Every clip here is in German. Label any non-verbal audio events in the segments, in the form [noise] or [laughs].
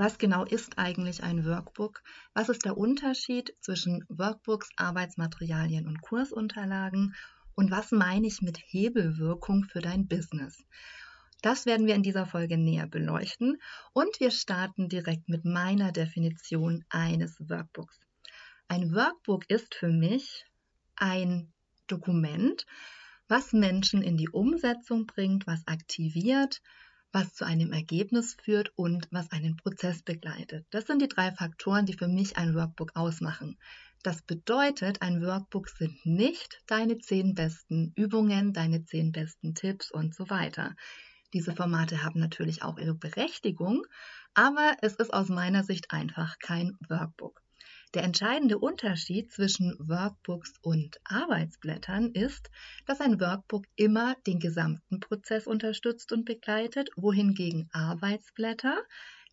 Was genau ist eigentlich ein Workbook? Was ist der Unterschied zwischen Workbooks, Arbeitsmaterialien und Kursunterlagen? Und was meine ich mit Hebelwirkung für dein Business? Das werden wir in dieser Folge näher beleuchten und wir starten direkt mit meiner Definition eines Workbooks. Ein Workbook ist für mich ein Dokument, was Menschen in die Umsetzung bringt, was aktiviert, was zu einem Ergebnis führt und was einen Prozess begleitet. Das sind die drei Faktoren, die für mich ein Workbook ausmachen. Das bedeutet, ein Workbook sind nicht deine zehn besten Übungen, deine zehn besten Tipps und so weiter. Diese Formate haben natürlich auch ihre Berechtigung, aber es ist aus meiner Sicht einfach kein Workbook. Der entscheidende Unterschied zwischen Workbooks und Arbeitsblättern ist, dass ein Workbook immer den gesamten Prozess unterstützt und begleitet, wohingegen Arbeitsblätter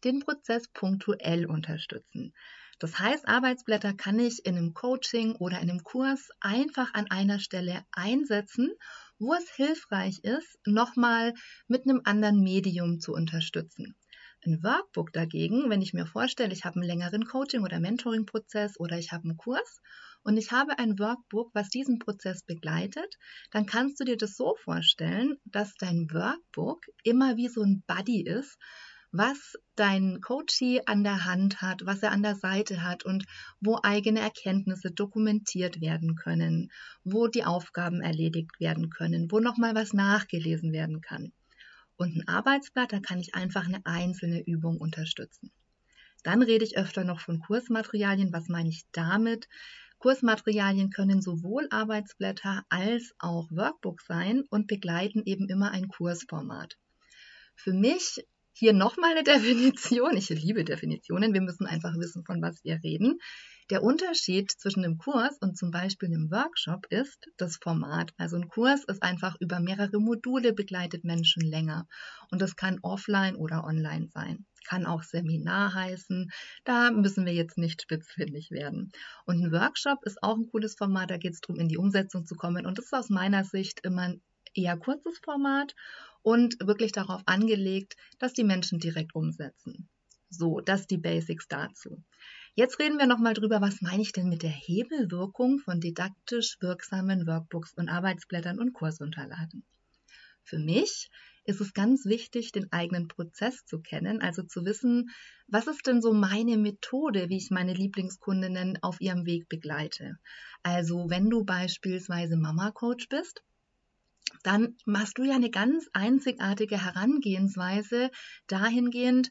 den Prozess punktuell unterstützen. Das heißt, Arbeitsblätter kann ich in einem Coaching oder in einem Kurs einfach an einer Stelle einsetzen, wo es hilfreich ist, nochmal mit einem anderen Medium zu unterstützen. Ein Workbook dagegen, wenn ich mir vorstelle, ich habe einen längeren Coaching- oder Mentoring-Prozess oder ich habe einen Kurs und ich habe ein Workbook, was diesen Prozess begleitet, dann kannst du dir das so vorstellen, dass dein Workbook immer wie so ein Buddy ist, was dein Coachee an der Hand hat, was er an der Seite hat und wo eigene Erkenntnisse dokumentiert werden können, wo die Aufgaben erledigt werden können, wo nochmal was nachgelesen werden kann. Und ein Arbeitsblatt, da kann ich einfach eine einzelne Übung unterstützen. Dann rede ich öfter noch von Kursmaterialien. Was meine ich damit? Kursmaterialien können sowohl Arbeitsblätter als auch Workbooks sein und begleiten eben immer ein Kursformat. Für mich hier nochmal eine [laughs] Definition. Ich liebe Definitionen. Wir müssen einfach wissen, von was wir reden. Der Unterschied zwischen einem Kurs und zum Beispiel einem Workshop ist das Format. Also ein Kurs ist einfach über mehrere Module begleitet Menschen länger. Und das kann offline oder online sein. Kann auch Seminar heißen. Da müssen wir jetzt nicht spitzfindig werden. Und ein Workshop ist auch ein cooles Format. Da geht es darum, in die Umsetzung zu kommen. Und das ist aus meiner Sicht immer ein eher kurzes Format und wirklich darauf angelegt, dass die Menschen direkt umsetzen. So, das die Basics dazu. Jetzt reden wir nochmal drüber, was meine ich denn mit der Hebelwirkung von didaktisch wirksamen Workbooks und Arbeitsblättern und Kursunterlagen. Für mich ist es ganz wichtig, den eigenen Prozess zu kennen, also zu wissen, was ist denn so meine Methode, wie ich meine Lieblingskundinnen auf ihrem Weg begleite. Also wenn du beispielsweise Mama-Coach bist, dann machst du ja eine ganz einzigartige Herangehensweise dahingehend,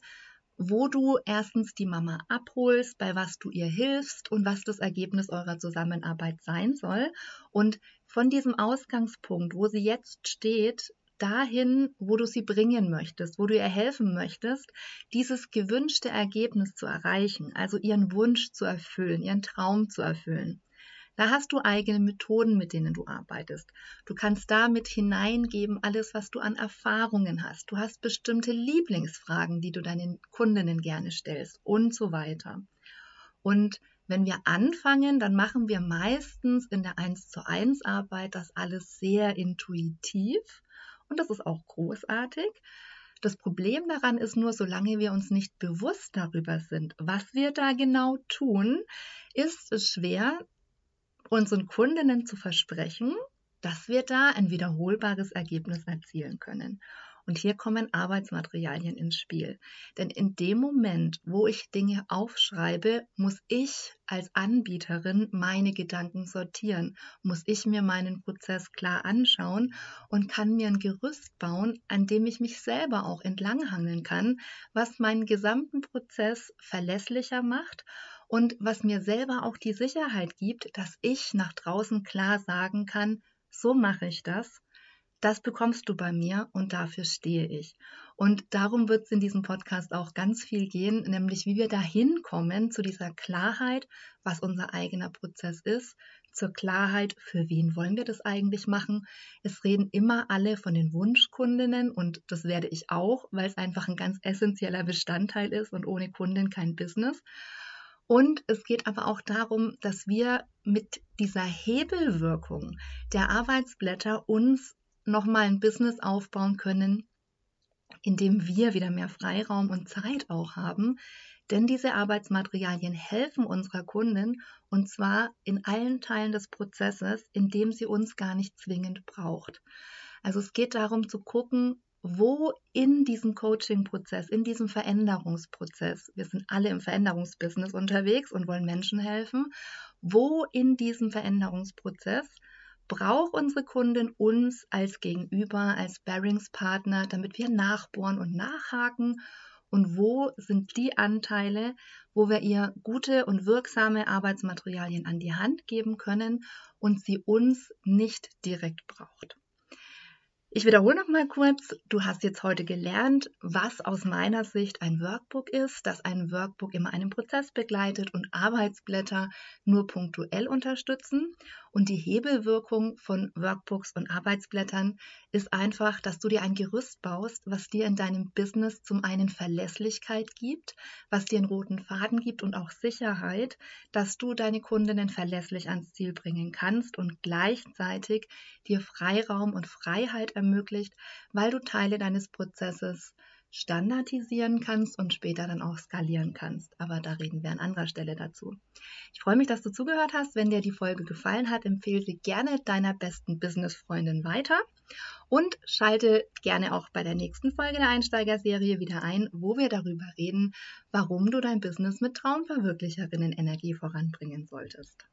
wo du erstens die Mama abholst, bei was du ihr hilfst und was das Ergebnis eurer Zusammenarbeit sein soll. Und von diesem Ausgangspunkt, wo sie jetzt steht, dahin, wo du sie bringen möchtest, wo du ihr helfen möchtest, dieses gewünschte Ergebnis zu erreichen, also ihren Wunsch zu erfüllen, ihren Traum zu erfüllen. Da hast du eigene Methoden, mit denen du arbeitest. Du kannst damit hineingeben alles, was du an Erfahrungen hast. Du hast bestimmte Lieblingsfragen, die du deinen Kundinnen gerne stellst und so weiter. Und wenn wir anfangen, dann machen wir meistens in der 1 zu 1 Arbeit das alles sehr intuitiv und das ist auch großartig. Das Problem daran ist nur, solange wir uns nicht bewusst darüber sind, was wir da genau tun, ist es schwer, unseren Kundinnen zu versprechen, dass wir da ein wiederholbares Ergebnis erzielen können. Und hier kommen Arbeitsmaterialien ins Spiel. Denn in dem Moment, wo ich Dinge aufschreibe, muss ich als Anbieterin meine Gedanken sortieren, muss ich mir meinen Prozess klar anschauen und kann mir ein Gerüst bauen, an dem ich mich selber auch entlanghangeln kann, was meinen gesamten Prozess verlässlicher macht und was mir selber auch die Sicherheit gibt, dass ich nach draußen klar sagen kann, so mache ich das, das bekommst du bei mir und dafür stehe ich. Und darum wird es in diesem Podcast auch ganz viel gehen, nämlich wie wir dahin kommen zu dieser Klarheit, was unser eigener Prozess ist, zur Klarheit, für wen wollen wir das eigentlich machen. Es reden immer alle von den Wunschkundinnen und das werde ich auch, weil es einfach ein ganz essentieller Bestandteil ist und ohne Kundin kein Business. Und es geht aber auch darum, dass wir mit dieser Hebelwirkung der Arbeitsblätter uns nochmal ein Business aufbauen können, in dem wir wieder mehr Freiraum und Zeit auch haben. Denn diese Arbeitsmaterialien helfen unserer Kunden und zwar in allen Teilen des Prozesses, in dem sie uns gar nicht zwingend braucht. Also es geht darum zu gucken, wo in diesem Coaching-Prozess, in diesem Veränderungsprozess, wir sind alle im Veränderungsbusiness unterwegs und wollen Menschen helfen, wo in diesem Veränderungsprozess braucht unsere Kundin uns als Gegenüber, als Bearingspartner, damit wir nachbohren und nachhaken und wo sind die Anteile, wo wir ihr gute und wirksame Arbeitsmaterialien an die Hand geben können und sie uns nicht direkt braucht. Ich wiederhole noch mal kurz, du hast jetzt heute gelernt, was aus meiner Sicht ein Workbook ist, dass ein Workbook immer einen Prozess begleitet und Arbeitsblätter nur punktuell unterstützen. Und die Hebelwirkung von Workbooks und Arbeitsblättern ist einfach, dass du dir ein Gerüst baust, was dir in deinem Business zum einen Verlässlichkeit gibt, was dir einen roten Faden gibt und auch Sicherheit, dass du deine Kundinnen verlässlich ans Ziel bringen kannst und gleichzeitig dir Freiraum und Freiheit ermöglicht, weil du Teile deines Prozesses standardisieren kannst und später dann auch skalieren kannst. Aber da reden wir an anderer Stelle dazu. Ich freue mich, dass du zugehört hast. Wenn dir die Folge gefallen hat, empfehle sie gerne deiner besten Business-Freundin weiter und schalte gerne auch bei der nächsten Folge der Einsteigerserie wieder ein, wo wir darüber reden, warum du dein Business mit Traumverwirklicherinnen Energie voranbringen solltest.